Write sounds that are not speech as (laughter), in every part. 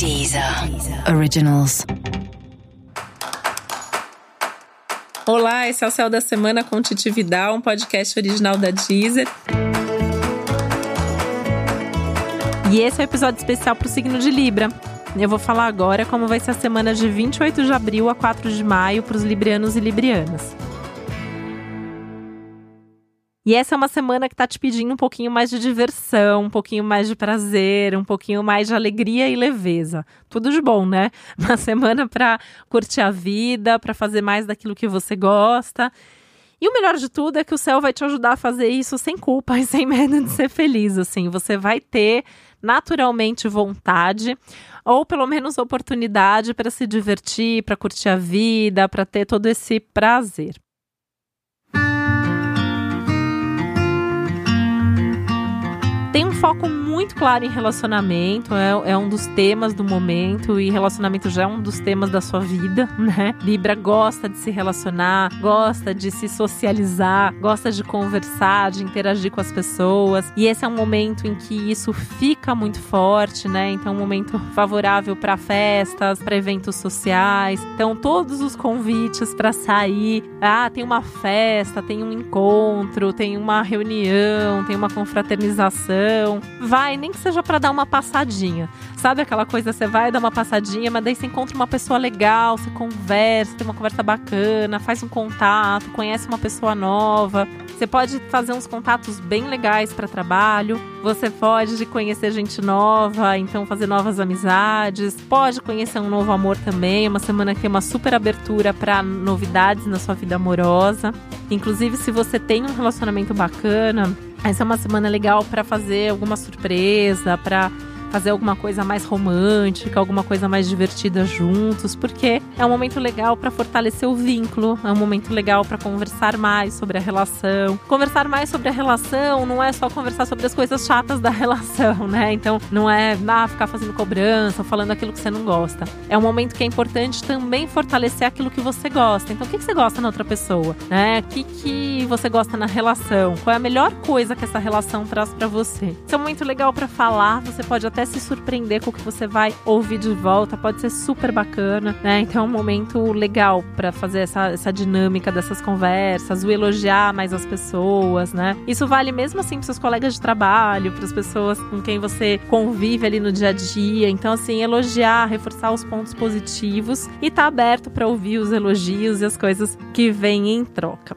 Deezer Originals. Olá, esse é o Céu da Semana com Titi Vidal, um podcast original da Deezer. E esse é o um episódio especial para o signo de Libra. Eu vou falar agora como vai ser a semana de 28 de abril a 4 de maio para os librianos e librianas. E essa é uma semana que está te pedindo um pouquinho mais de diversão, um pouquinho mais de prazer, um pouquinho mais de alegria e leveza. Tudo de bom, né? (laughs) Uma semana para curtir a vida, para fazer mais daquilo que você gosta. E o melhor de tudo é que o céu vai te ajudar a fazer isso sem culpa (laughs) e sem medo de ser feliz, assim. Você vai ter naturalmente vontade ou pelo menos oportunidade para se divertir, para curtir a vida, para ter todo esse prazer. Tem um foco muito claro em relacionamento, é, é, um dos temas do momento, e relacionamento já é um dos temas da sua vida, (laughs) né? Libra gosta de se relacionar, gosta de se socializar, gosta de conversar, de interagir com as pessoas, e esse é um momento em que isso fica muito forte, né? Então, um momento favorável para festas, para eventos sociais. Então, todos os convites para sair, ah, tem uma festa, tem um encontro, tem uma reunião, tem uma confraternização nem que seja para dar uma passadinha. Sabe aquela coisa, você vai dar uma passadinha, mas daí você encontra uma pessoa legal, você conversa, tem uma conversa bacana, faz um contato, conhece uma pessoa nova. Você pode fazer uns contatos bem legais para trabalho. Você pode conhecer gente nova, então fazer novas amizades. Pode conhecer um novo amor também. Uma semana que é uma super abertura para novidades na sua vida amorosa. Inclusive, se você tem um relacionamento bacana, essa é uma semana legal para fazer alguma surpresa, para fazer alguma coisa mais romântica, alguma coisa mais divertida juntos, porque é um momento legal para fortalecer o vínculo, é um momento legal para conversar mais sobre a relação. Conversar mais sobre a relação não é só conversar sobre as coisas chatas da (laughs) relação, né? Então não é ah, ficar fazendo cobrança, falando aquilo que você não gosta. É um momento que é importante também fortalecer aquilo que você gosta. Então o que, você gosta na outra pessoa, né? O que, que você gosta na relação? Qual é a melhor coisa que essa relação traz para você? Isso é um momento legal para falar, você pode até até se surpreender com o que você vai ouvir de volta, pode ser super bacana, né? Então é um momento legal para fazer essa, essa dinâmica dessas conversas, o elogiar mais as pessoas, né? Isso vale mesmo assim para seus colegas de trabalho, para as pessoas com quem você convive ali no dia a dia. Então, assim, elogiar, reforçar os pontos positivos e tá aberto para ouvir os elogios e as coisas que vêm em troca.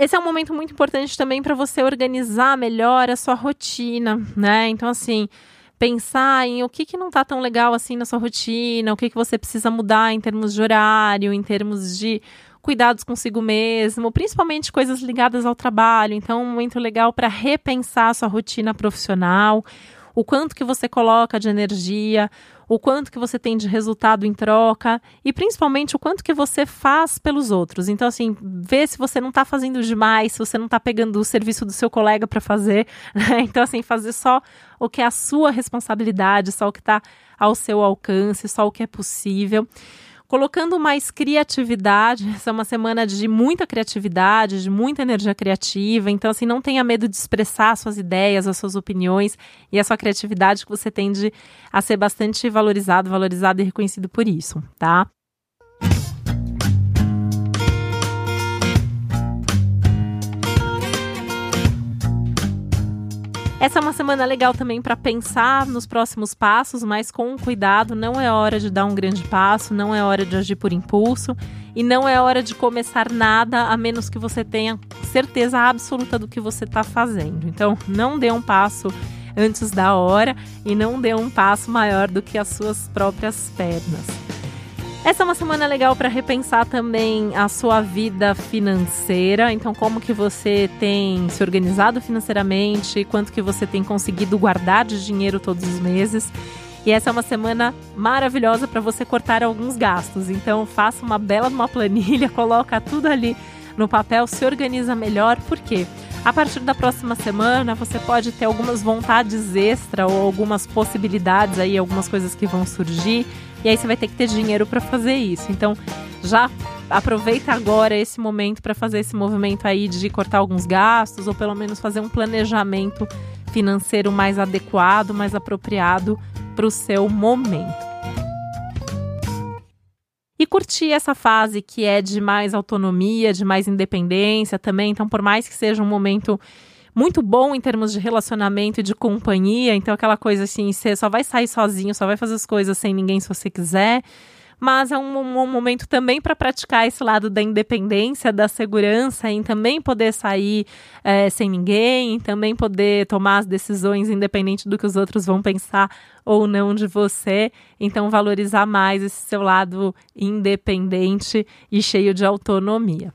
Esse é um momento muito importante também para você organizar melhor a sua rotina, né? Então, assim, pensar em o que, que não está tão legal assim na sua rotina, o que, que você precisa mudar em termos de horário, em termos de cuidados consigo mesmo, principalmente coisas ligadas ao trabalho. Então, um momento legal para repensar a sua rotina profissional, o quanto que você coloca de energia, o quanto que você tem de resultado em troca e principalmente o quanto que você faz pelos outros. Então, assim, vê se você não está fazendo demais, se você não está pegando o serviço do seu colega para fazer. (laughs) Né? Então, assim, fazer só o que é a sua responsabilidade, só o que está ao seu alcance, só o que é possível colocando mais criatividade. Essa é uma semana de muita criatividade, de muita energia criativa. Então, assim, não tenha medo de expressar suas ideias, as suas opiniões e a sua criatividade que você tende a ser bastante valorizado, valorizado e reconhecido por isso, tá? Essa é uma semana legal também para pensar nos próximos passos, mas com cuidado. Não é hora de dar um grande passo, não é hora de agir por impulso e não é hora de começar nada a menos que você tenha certeza absoluta do que você está fazendo. Então, não dê um passo antes da hora e não dê um passo maior do que as suas próprias pernas. Essa é uma semana legal para repensar também a sua vida financeira. Então, como que você tem se organizado financeiramente, quanto que você tem conseguido guardar de dinheiro todos os meses. E essa é uma semana maravilhosa para você cortar alguns gastos. Então, faça uma bela uma planilha, (laughs) coloca tudo ali no papel, se organiza melhor, porque a partir da próxima semana você pode ter algumas vontades extra ou algumas possibilidades aí, algumas coisas que vão surgir e aí você vai ter que ter dinheiro para fazer isso. Então, já aproveita agora esse momento para fazer esse movimento aí de cortar alguns gastos ou pelo menos fazer um planejamento financeiro mais adequado, mais apropriado para o seu momento e curtir essa fase que é de mais autonomia, de mais independência também. Então, por mais que seja um momento muito bom em termos de relacionamento e de companhia, então aquela coisa assim, você só vai sair sozinho, só vai fazer as coisas sem ninguém se você quiser mas é um, um momento também para praticar esse lado da independência, da segurança, em também poder sair é, sem ninguém, em também poder tomar as decisões independente do que os outros vão pensar ou não de você. Então, valorizar mais esse seu lado independente e cheio de autonomia.